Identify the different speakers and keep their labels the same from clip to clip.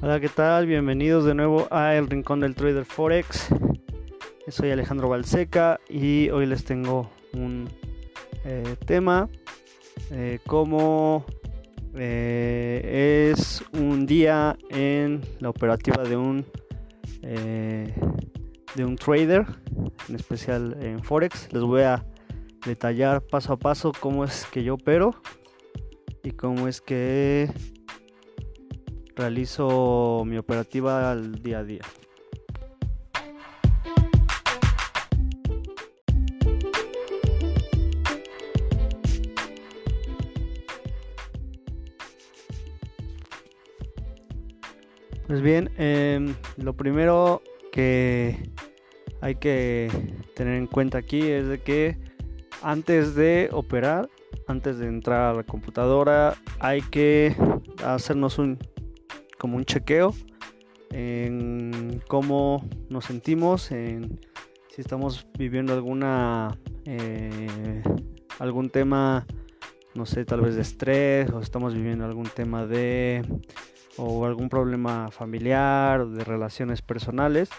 Speaker 1: Hola, ¿qué tal? Bienvenidos de nuevo a El Rincón del Trader Forex. Soy Alejandro Balseca y hoy les tengo un eh, tema eh, como eh, es un día en la operativa de un de un trader, en especial en Forex. Les voy a detallar paso a paso cómo es que yo opero y cómo es que realizo mi operativa al día a día. Pues bien, em, lo primero que hay que tener en cuenta aquí es de que antes de operar, antes de entrar a la computadora, hay que hacernos un como un chequeo en cómo nos sentimos, en si estamos viviendo alguna eh, algún tema, no sé, tal vez de estrés o estamos viviendo algún tema de o algún problema familiar de relaciones personales.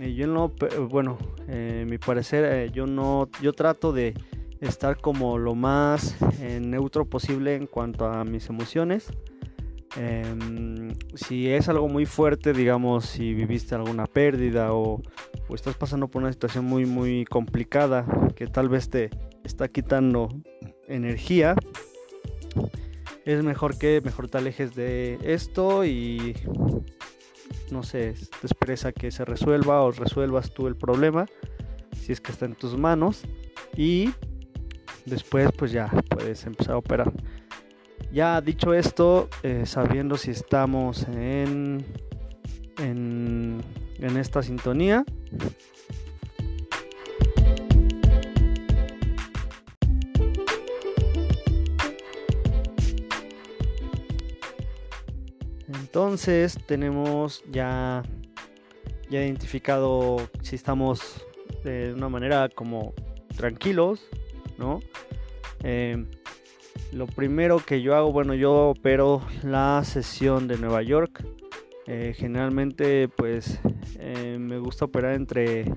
Speaker 1: y yo no, bueno, eh, mi parecer, eh, yo no, yo trato de estar como lo más neutro posible en cuanto a mis emociones. Em, si es algo muy fuerte, digamos, si viviste alguna pérdida o, estás pasando por una situación muy, muy complicada que tal vez te está quitando energía, es mejor que mejor te alejes de esto y no sé, te expresa que se resuelva o resuelvas tú el problema si es que está en tus manos y después pues ya puedes empezar a operar. Ya dicho esto, eh, sabiendo si estamos en, en, en esta sintonía, Entonces tenemos ya, ya identificado si estamos de una manera como tranquilos, ¿no? Eh, lo primero que yo hago, bueno, yo opero la sesión de Nueva York. Eh, generalmente, pues, eh, me gusta operar entre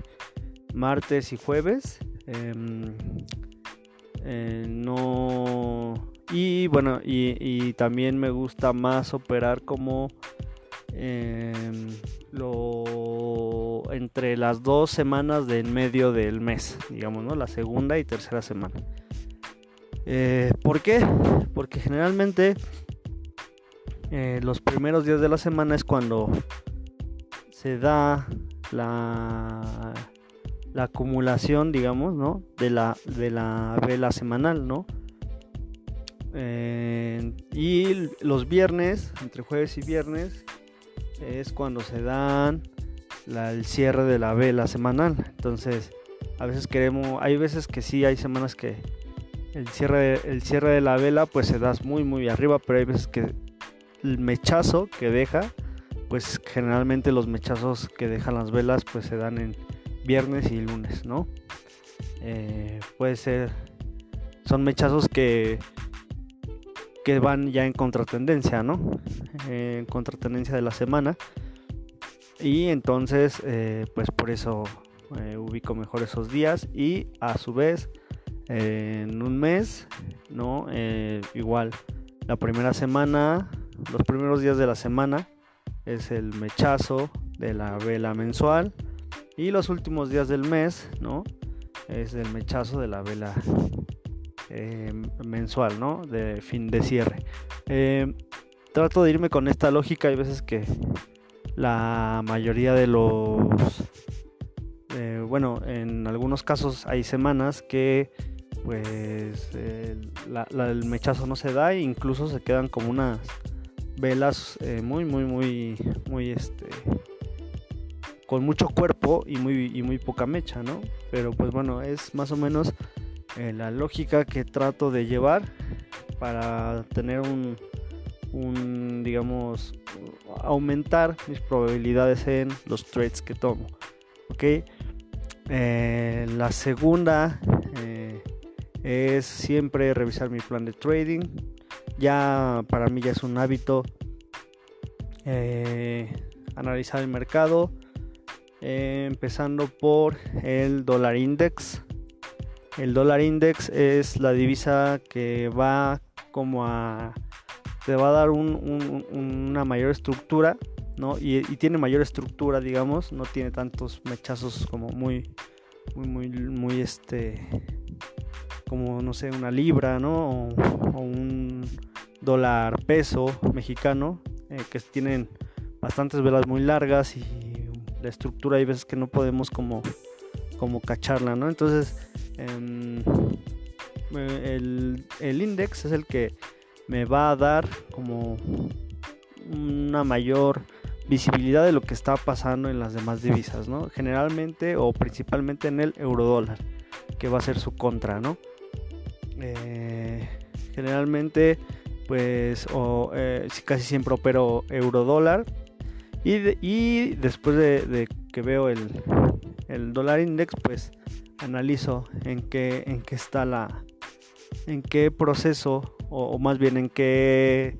Speaker 1: martes y jueves. Em, eh, no. Y bueno, y, también me gusta más operar como em, lo entre las dos semanas de en medio del mes, digamos, ¿no? La segunda y tercera semana. Eh, ¿Por qué? Porque generalmente eh, los primeros días de la semana es cuando se da la, la acumulación, digamos, ¿no? De la, de la vela semanal, ¿no? Eh, y los viernes, entre jueves y viernes, es cuando se dan el cierre de la vela semanal. Entonces, a veces queremos, hay veces que sí, hay semanas que el cierre, el cierre de la vela pues se da muy muy arriba, pero hay veces que el mechazo que deja, pues generalmente los mechazos que dejan las velas pues se dan en viernes y lunes, ¿no? Eh, puede ser, son mechazos que, que van ya en contratendencia, ¿no? en contratendencia de la semana. Y entonces, eh, pues por eso eh, ubico mejor esos días y a su vez en un mes, ¿no? Eh, igual, la primera semana, los primeros días de la semana es el mechazo de la vela mensual y los últimos días del mes, ¿no? Es el mechazo de la vela eh, mensual, ¿no? De fin de cierre. Eh, trato de irme con esta lógica. Hay veces que la mayoría de los... bueno, en algunos casos hay semanas que pues el mechazo no se da e incluso se quedan como unas velas eh, muy muy muy muy este con mucho cuerpo y muy y muy poca mecha no pero pues bueno es más o menos eh, la lógica que trato de llevar para tener un, digamos aumentar mis probabilidades en los trades que tomo ok eh, la segunda es siempre revisar mi plan de trading. Ya para mí ya es un hábito eh, analizar el mercado, eh, empezando por el dólar index. El dólar index es la divisa que va como a te va a dar una mayor estructura, ¿no? Y, tiene mayor estructura, digamos, no tiene tantos mechazos como muy, muy, muy, muy este, como no sé, una libra, ¿no? O, un dólar peso mexicano, eh, que tienen bastantes velas muy largas y la estructura hay veces que no podemos como, como cacharla, ¿no? Entonces, em, el, el index es el que me va a dar como una mayor visibilidad de lo que está pasando en las demás divisas, ¿no? Generalmente o principalmente en el eurodólar, que va a ser su contra, ¿no? Eh, generalmente, pues, eh, casi siempre opero eurodólar y, y después de, que veo el, el dólar index, pues analizo en qué, en qué está la, en qué proceso o, más bien en qué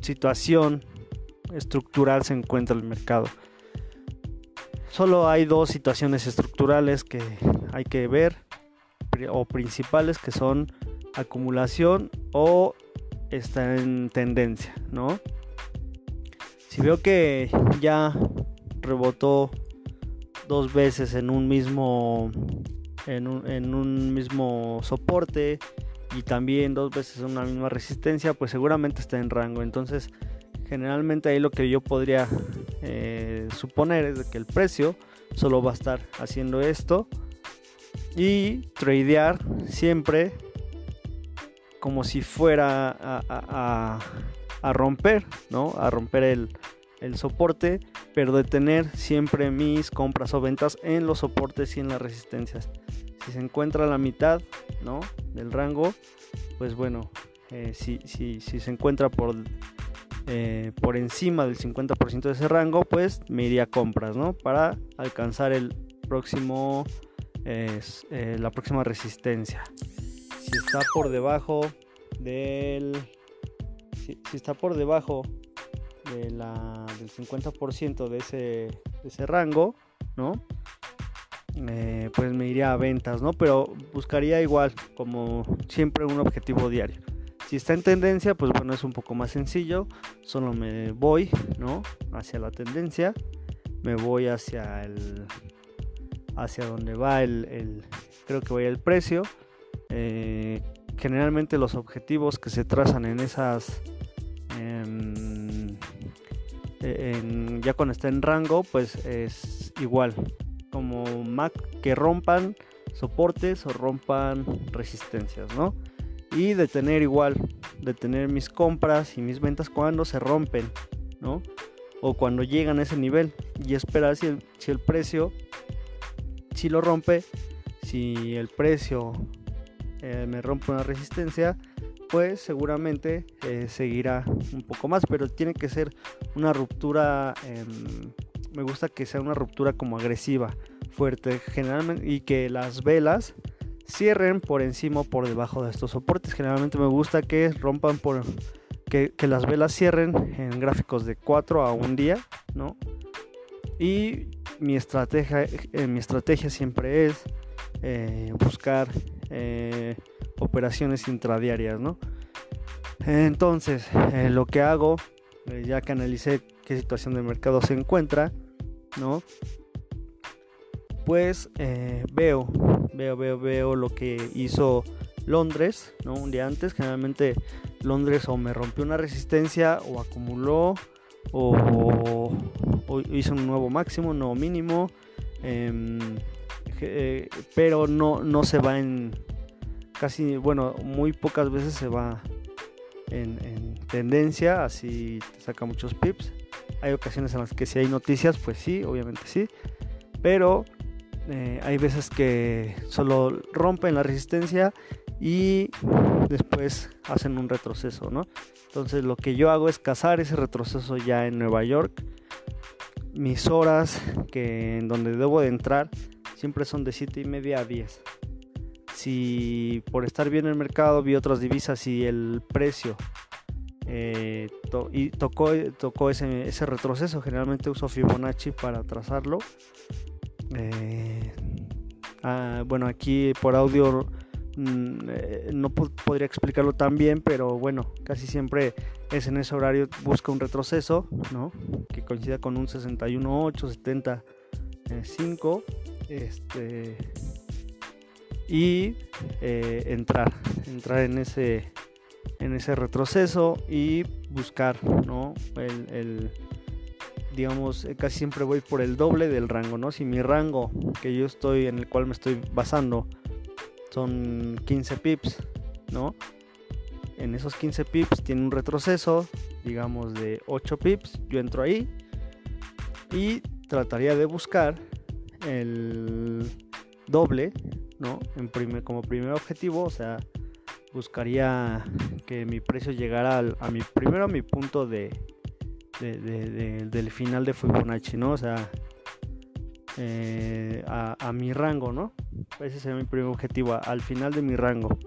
Speaker 1: situación estructural se encuentra el mercado. Solo hay dos situaciones estructurales que hay que ver o principales que son acumulación o está en tendencia, ¿no? Si veo que ya rebotó dos veces en un mismo en un, en un mismo soporte y también dos veces una misma resistencia, pues seguramente está en rango. Entonces, generalmente ahí lo que yo podría eh, suponer es que el precio solo va a estar haciendo esto y tradear siempre como si fuera a, romper, ¿no? A romper el, el soporte, pero de tener siempre mis compras o ventas en los soportes y en las resistencias si se encuentra a la mitad ¿no? del rango, pues bueno, eh, si, si, si, se encuentra por, eh, por encima del 50% de ese rango, pues me iría a compras, ¿no? Para alcanzar el próximo, eh, la próxima resistencia. Si está por debajo del... Si, está por debajo de la, del 50% de ese, de ese rango, ¿no? Eh, pues me iría a ventas, ¿no? Pero buscaría igual, como siempre, un objetivo diario. Si está en tendencia, pues bueno, es un poco más sencillo. Solo me voy, ¿no? Hacia la tendencia. Me voy hacia el. Hacia donde va el. creo que voy el precio. Eh, generalmente los objetivos que se trazan en esas. Em, ya cuando está en rango, pues es igual como Mac que rompan soportes o rompan resistencias, ¿no? Y detener igual, detener mis compras y mis ventas cuando se rompen, ¿no? O cuando llegan a ese nivel y esperar si el, si el precio, si lo rompe, si el precio eh, me rompe una resistencia, pues seguramente eh, seguirá un poco más, pero tiene que ser una ruptura em, me gusta que sea una ruptura como agresiva, fuerte, generalmente, y que las velas cierren por encima o por debajo de estos soportes. Generalmente me gusta que rompan por que, las velas cierren en gráficos de 4 a un día, ¿no? Y mi estrategia, eh, mi estrategia siempre es eh, buscar eh, operaciones intradiarias, ¿no? Entonces, lo que hago, ya que analicé qué situación de mercado se encuentra, ¿no? Pues veo, veo, veo, veo lo que hizo Londres, ¿no? Un día antes, generalmente Londres o me rompió una resistencia o acumuló o, hizo un nuevo máximo, un nuevo mínimo, em, eh, pero no, no se va en casi, bueno, muy pocas veces se va en, en tendencia, así saca muchos pips. Hay ocasiones en las que si hay noticias, pues sí, obviamente sí. Pero eh, hay veces que solo rompen la resistencia y después hacen un retroceso, ¿no? Entonces lo que yo hago es cazar ese retroceso ya en Nueva York. Mis horas que en donde debo de entrar siempre son de 7 y media a 10. Si por estar bien en el mercado vi otras divisas y el precio eh, y tocó, tocó ese, ese, retroceso. Generalmente uso Fibonacci para trazarlo. Eh, ah, bueno, aquí por audio mm, eh, no podría explicarlo tan bien, pero bueno, casi siempre es en ese horario busca un retroceso, ¿no? Que coincida con un 61.8, 75, este, y entrar, entrar en ese en ese retroceso y buscar, ¿no? El, digamos, eh, casi siempre voy por el doble del rango, ¿no? Si mi rango que yo estoy, en el cual me estoy basando, son 15 pips, ¿no? En esos 15 pips tiene un retroceso, digamos, de 8 pips, yo entro ahí y trataría de buscar el doble, ¿no? En como primer objetivo, o sea, buscaría que mi precio llegara a mi primero a mi punto de, del final de Fibonacci, ¿no? O sea, eh, a, mi rango, ¿no? Ese sería mi primer objetivo, al final de mi rango.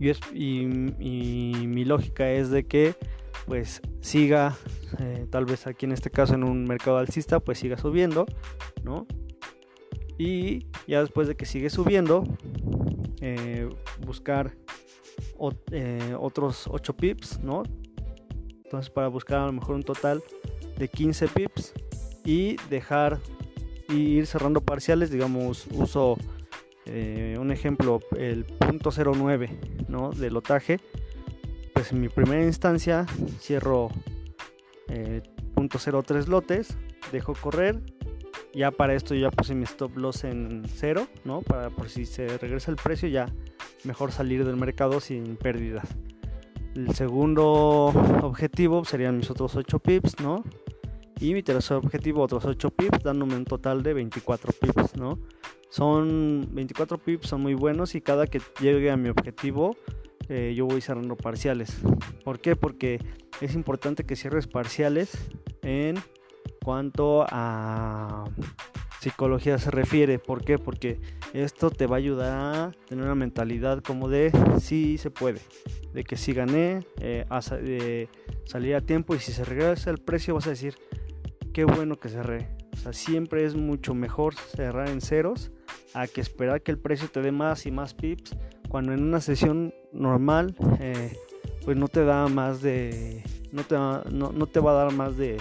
Speaker 1: Y, y, mi lógica es de que pues siga, eh, tal vez aquí en este caso en un mercado alcista, pues siga subiendo, ¿no? Y ya después de que sigue subiendo, eh, buscar eh, otros 8 pips, ¿no? Entonces para buscar a lo mejor un total de 15 pips y dejar y ir cerrando parciales, digamos, uso eh, un ejemplo, el punto 09, ¿no? De lotaje, pues en mi primera instancia cierro eh, punto 03 lotes, dejo correr, ya para esto ya puse mi stop loss en cero, ¿no? Para por si se regresa el precio ya mejor salir del mercado sin pérdidas. El segundo objetivo serían mis otros 8 pips, ¿no? Y mi tercer objetivo, otros 8 pips, dándome un total de 24 pips, ¿no? Son 24 pips, son muy buenos y cada que llegue a mi objetivo, eh, yo voy cerrando parciales. ¿Por qué? Porque es importante que cierres parciales en cuanto a psicología se refiere. ¿Por qué? Porque esto te va a ayudar a tener una mentalidad como de sí se puede, de que si gané, eh, salir a tiempo y si se regresa el precio vas a decir qué bueno que cerré. O sea, siempre es mucho mejor cerrar en ceros a que esperar que el precio te dé más y más pips cuando en una sesión normal eh, pues no te da más de no te, no, no te va a dar más de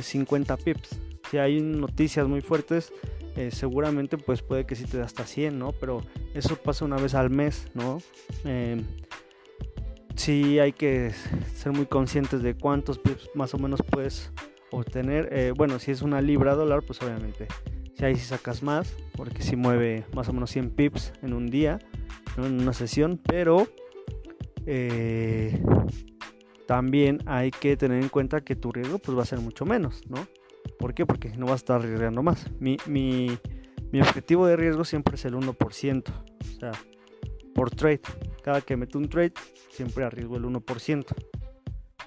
Speaker 1: 50 eh, pips. Si hay noticias muy fuertes, eh, seguramente pues puede que sí te da hasta 100, ¿no? Pero eso pasa una vez al mes, ¿no? Eh, sí hay que ser muy conscientes de cuántos pips más o menos puedes obtener. bueno, si es una libra dólar, pues obviamente. Si ahí sí sacas más, porque si mueve más o menos 100 pips en un día, en una sesión, pero también hay que tener en cuenta que tu riesgo pues va a ser mucho menos, ¿no? ¿Por qué? Porque no vas a estar arriesgando más. Mi, mi, mi objetivo de riesgo siempre es el 1%, o sea, por trade. Cada que meto un trade, siempre arriesgo el 1%.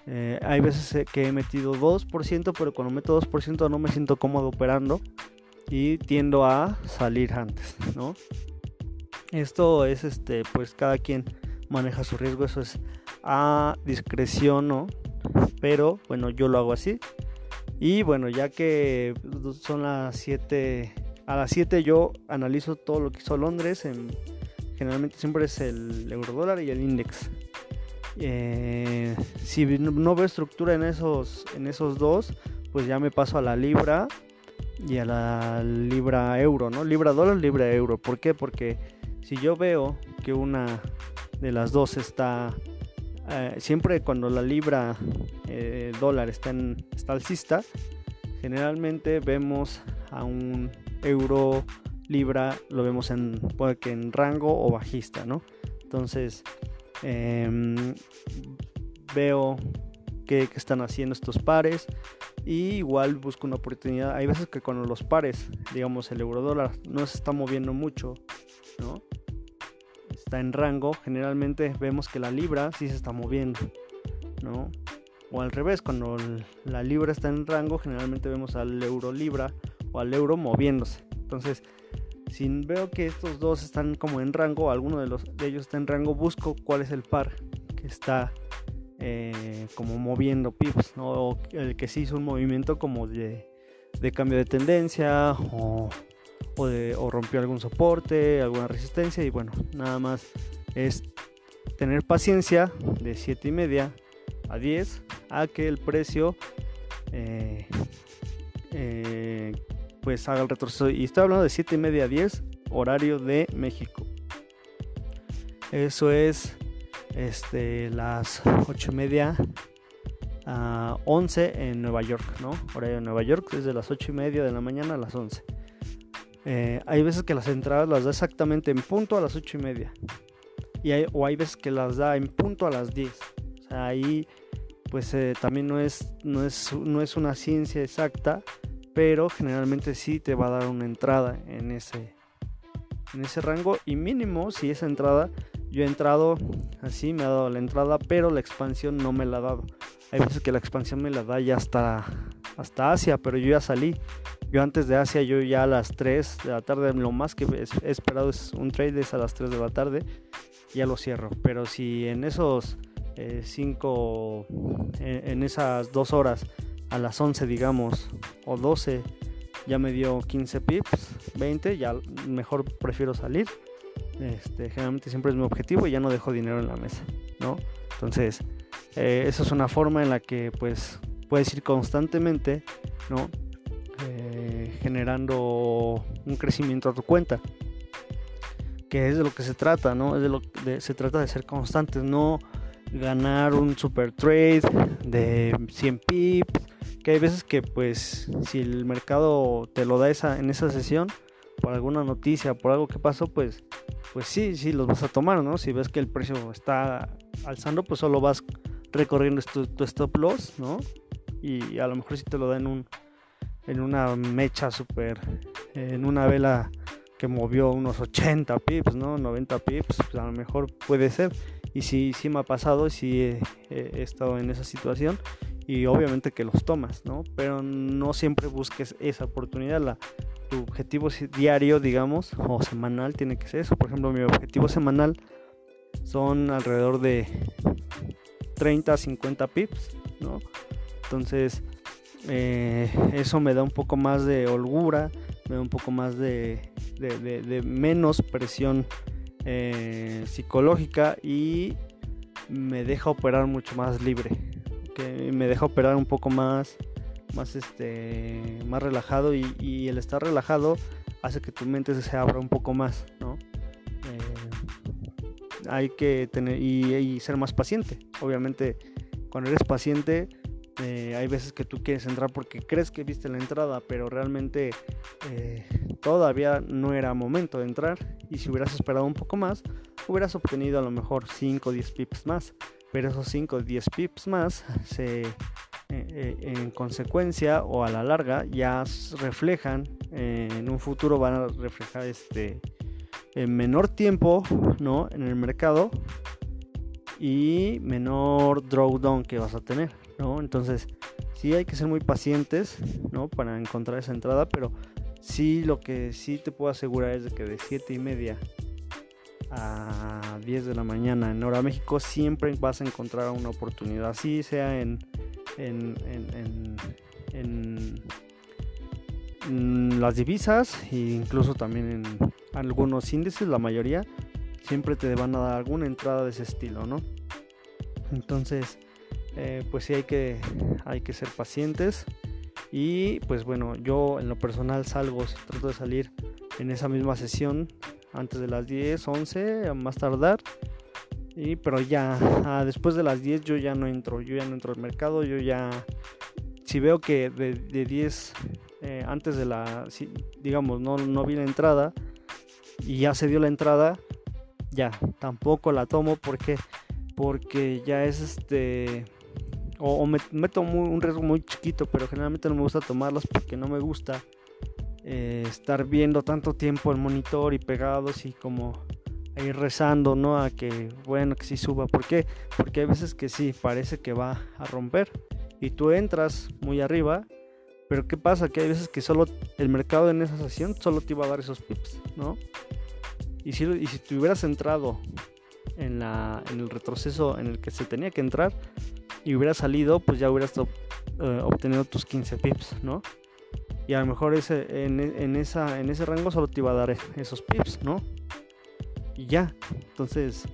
Speaker 1: Eh, hay veces que he metido 2%, pero cuando meto 2% no me siento cómodo operando y tiendo a salir antes, ¿no? Esto es este, pues cada quien maneja su riesgo, eso es a discreción, ¿no? Pero bueno, yo lo hago así. Y bueno, ya que son las 7, a las 7 yo analizo todo lo que hizo Londres. En, generalmente siempre es el euro dólar y el index. Eh, si no veo estructura en esos, en esos dos, pues ya me paso a la libra y a la libra euro, ¿no? Libra dólar, libra euro. ¿Por qué? Porque si yo veo que una de las dos está eh, siempre cuando la libra eh, dólar está, en, está alcista, generalmente vemos a un euro libra, lo vemos en, puede que en rango o bajista, ¿no? Entonces, em, veo qué, están haciendo estos pares y igual busco una oportunidad. Hay veces que cuando los pares, digamos el euro dólar, no se está moviendo mucho, ¿no? está en rango, generalmente vemos que la libra sí se está moviendo, ¿no? O al revés, cuando la libra está en rango, generalmente vemos al euro libra o al euro moviéndose. Entonces, si veo que estos dos están como en rango, alguno de, los, de ellos está en rango, busco cuál es el par que está eh, como moviendo pips, o el que sí hizo un movimiento como de, cambio de tendencia o, o, rompió algún soporte, alguna resistencia y bueno, nada más es tener paciencia de 7 y media a 10 a que el precio eh, eh, pues haga el retroceso. Y estoy hablando de 7 y media a 10 horario de México. Eso es este, las 8 y media a 11 en Nueva York, ¿no? Horario de Nueva York desde las 8 y media de la mañana a las 11. Eh, hay veces que las entradas las da exactamente en punto a las 8 y media. Y o hay veces que las da en punto a las 10. O sea, ahí pues eh, también no es, no, es, no es una ciencia exacta, pero generalmente sí te va a dar una entrada en ese, en ese rango. Y mínimo si esa entrada yo he entrado así, me ha dado la entrada, pero la expansión no me la ha dado. Hay veces que la expansión me la da ya hasta, hasta Asia, pero yo ya salí. Yo antes de Asia, yo ya a las 3 de la tarde, lo más que he esperado es un trade es a las 3 de la tarde, ya lo cierro. Pero si en esos 5, eh, en, en esas 2 horas, a las 11 digamos, o 12, ya me dio 15 pips, 20, ya mejor prefiero salir este, generalmente siempre es mi objetivo y ya no dejo dinero en la mesa, ¿no? Entonces, eh, esa es una forma en la que pues puedes ir constantemente, ¿no? Eh, generando un crecimiento a tu cuenta. Que es de lo que se trata, ¿no? Es de lo que se trata de ser constantes, no ganar un super trade de 100 pips, que hay veces que pues si el mercado te lo da esa, en esa sesión, por alguna noticia, por algo que pasó, pues, pues sí, sí los vas a tomar, ¿no? Si ves que el precio está alzando, pues solo vas recorriendo tu, stop loss, ¿no? Y a lo mejor si te lo da en un en una mecha super en una vela que movió unos 80 pips, ¿no? 90 pips, pues a lo mejor puede ser. Y sí, sí me ha pasado, sí he, he estado en esa situación y obviamente que los tomas, ¿no? Pero no siempre busques esa oportunidad. La, tu objetivo diario, digamos, o semanal tiene que ser eso. Por ejemplo, mi objetivo semanal son alrededor de 30 a 50 pips, ¿no? Entonces, eh, eso me da un poco más de holgura, me da un poco más de, menos presión eh, psicológica y me deja operar mucho más libre, que me deja operar un poco más más este más relajado y, el estar relajado hace que tu mente se abra un poco más no eh, hay que tener y, ser más paciente. Obviamente cuando eres paciente eh, hay veces que tú quieres entrar porque crees que viste la entrada pero realmente eh, todavía no era momento de entrar. Y si hubieras esperado un poco más hubieras obtenido a lo mejor 5 o 10 pips más pero esos 5 o 10 pips más se eh, eh, en consecuencia o a la larga ya reflejan eh, en un futuro van a reflejar este en menor tiempo no en el mercado y menor drawdown que vas a tener no entonces sí hay que ser muy pacientes no para encontrar esa entrada pero sí lo que sí te puedo asegurar es de que de 7 y media a 10 de la mañana en hora México siempre vas a encontrar una oportunidad así sea en en, las divisas e incluso también en algunos índices, la mayoría, siempre te van a dar alguna entrada de ese estilo, ¿no? Entonces, eh, pues sí hay que, hay que ser pacientes. Y pues bueno, yo en lo personal salgo, trato de salir en esa misma sesión antes de las 10, 11, a más tardar. Y, pero ya, después de las 10 yo ya no entro, yo ya no entro al mercado, yo ya, si veo que de, 10, eh, antes de la, digamos, no, no vi la entrada y ya se dio la entrada, ya, tampoco la tomo porque, porque ya es este, o, me meto un riesgo muy chiquito, pero generalmente no me gusta tomarlos porque no me gusta eh, estar viendo tanto tiempo el monitor y pegados y como ir rezando, ¿no? A que, bueno, que sí suba. ¿Por qué? Porque hay veces que sí, parece que va a romper. Y tú entras muy arriba, pero ¿qué pasa? Que hay veces que solo el mercado en esa sesión solo te iba a dar esos pips, ¿no? Y si, y si te hubieras entrado en la, en el retroceso en el que se tenía que entrar y hubiera salido, pues ya hubieras eh, obtenido tus 15 pips, ¿no? Y a lo mejor ese, en, en, esa, en ese rango solo te iba a dar esos pips, ¿no? Y ya. Entonces,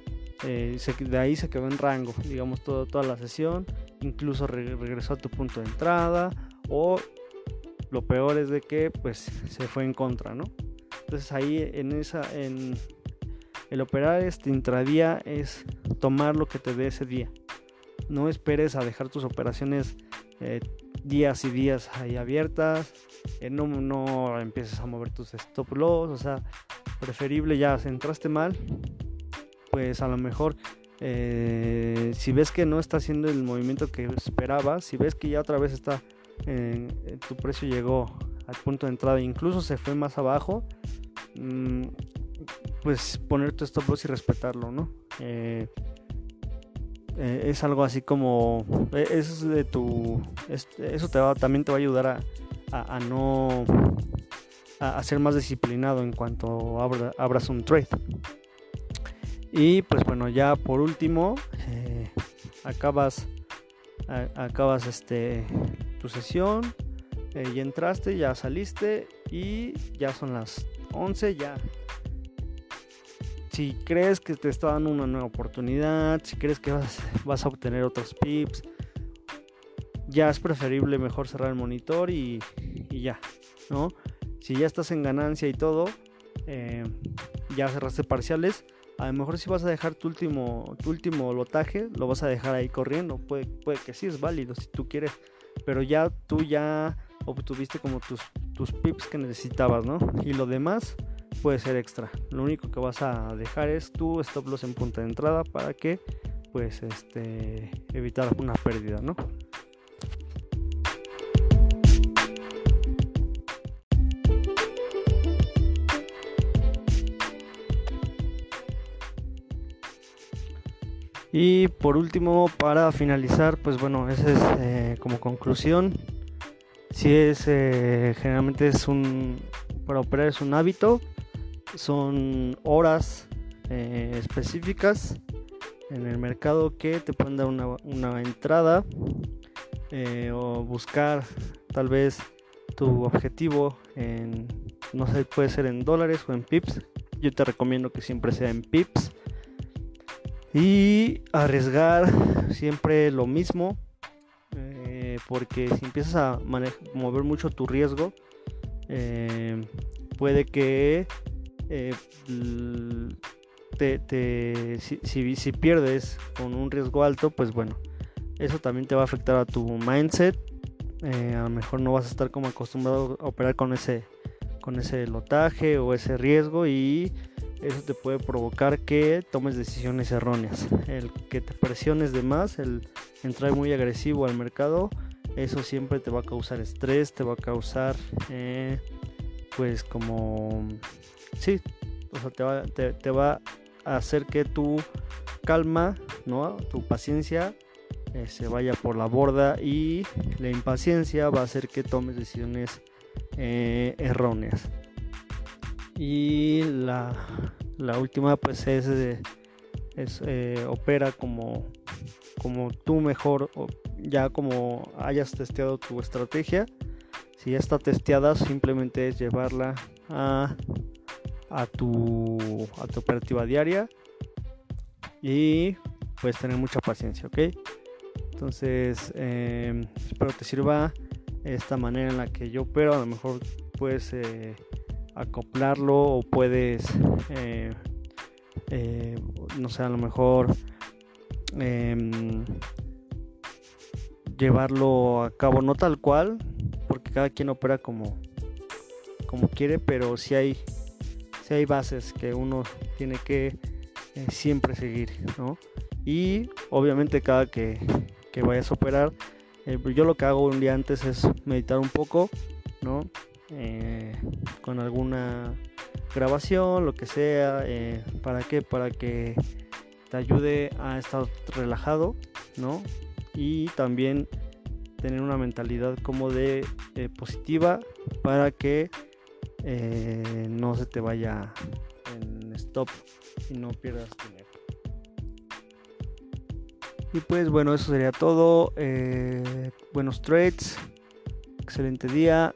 Speaker 1: eh, de ahí se quedó en rango, digamos, todo, toda la sesión. Incluso regresó a tu punto de entrada. O lo peor es de que, pues, se fue en contra, ¿no? Entonces ahí en esa, en el operar este intradía es tomar lo que te dé ese día. No esperes a dejar tus operaciones eh, días y días ahí abiertas. Eh, no, no empieces a mover tus stop loss. O sea, preferible ya, si entraste mal, pues a lo mejor eh, si ves que no está haciendo el movimiento que esperabas, si ves que ya otra vez está, tu precio llegó al punto de entrada, incluso se fue más abajo, mm, pues poner tu stop loss y respetarlo, ¿no? Eh, eh, es algo así como, es de tu, eso te también te va a ayudar a, no, a, ser más disciplinado en cuanto abras un trade. Y pues bueno, ya por último, eh, acabas, acabas este, tu sesión, eh, ya entraste, ya saliste y ya son las 11, ya. Si crees que te está dando una nueva oportunidad, si crees que vas, vas a obtener otros pips, ya es preferible mejor cerrar el monitor y, y ya, ¿no? Si ya estás en ganancia y todo, eh, ya cerraste parciales, a lo mejor si vas a dejar tu último, tu último lotaje, lo vas a dejar ahí corriendo. Puede, puede que sí es válido si tú quieres. Pero ya tú ya obtuviste como tus, tus pips que necesitabas, ¿no? Y lo demás puede ser extra. Lo único que vas a dejar es tu stop loss en punta de entrada para que pues este evitar una pérdida, ¿no? Y por último, para finalizar, pues bueno, ese es eh, como conclusión. Si es, eh, generalmente es un, para operar es un hábito, son horas eh, específicas en el mercado que te pueden dar una, una entrada o buscar tal vez tu objetivo en, no sé, puede ser en dólares o en pips. Yo te recomiendo que siempre sea en pips y arriesgar siempre lo mismo, eh, porque si empiezas a mover mucho tu riesgo, eh, puede que eh, te, si, si, pierdes con un riesgo alto, pues bueno, eso también te va a afectar a tu mindset. a lo mejor no vas a estar como acostumbrado a operar con ese, con ese lotaje o ese riesgo y eso te puede provocar que tomes decisiones erróneas. El que te presiones de más, el entrar muy agresivo al mercado, eso siempre te va a causar estrés, te va a causar, eh, pues como, sí, o sea, te va, a hacer que tu calma, ¿no? tu paciencia eh, se vaya por la borda y la impaciencia va a hacer que tomes decisiones eh, erróneas. Y la, última pues es, eh, opera como, como tú mejor, ya como hayas testeado tu estrategia. Si ya está testeada, simplemente es llevarla a, a, tu, a tu operativa diaria y puedes tener mucha paciencia, ¿ok? Entonces, em, espero te sirva esta manera en la que yo opero. A lo mejor puedes eh, acoplarlo o puedes, eh, eh, no sé, a lo mejor em, llevarlo a cabo, no tal cual, porque cada quien opera como, como quiere, pero si hay, si hay bases que uno tiene que eh, siempre seguir, ¿no? Y obviamente cada que, que vayas a operar, yo lo que hago un día antes es meditar un poco, ¿no? Eh, con alguna grabación, lo que sea. Eh, ¿Para qué? Para que te ayude a estar relajado, ¿no? Y también tener una mentalidad como de eh, positiva para que no se te vaya en stop y no pierdas dinero. Y pues bueno, eso sería todo. Buenos trades. Excelente día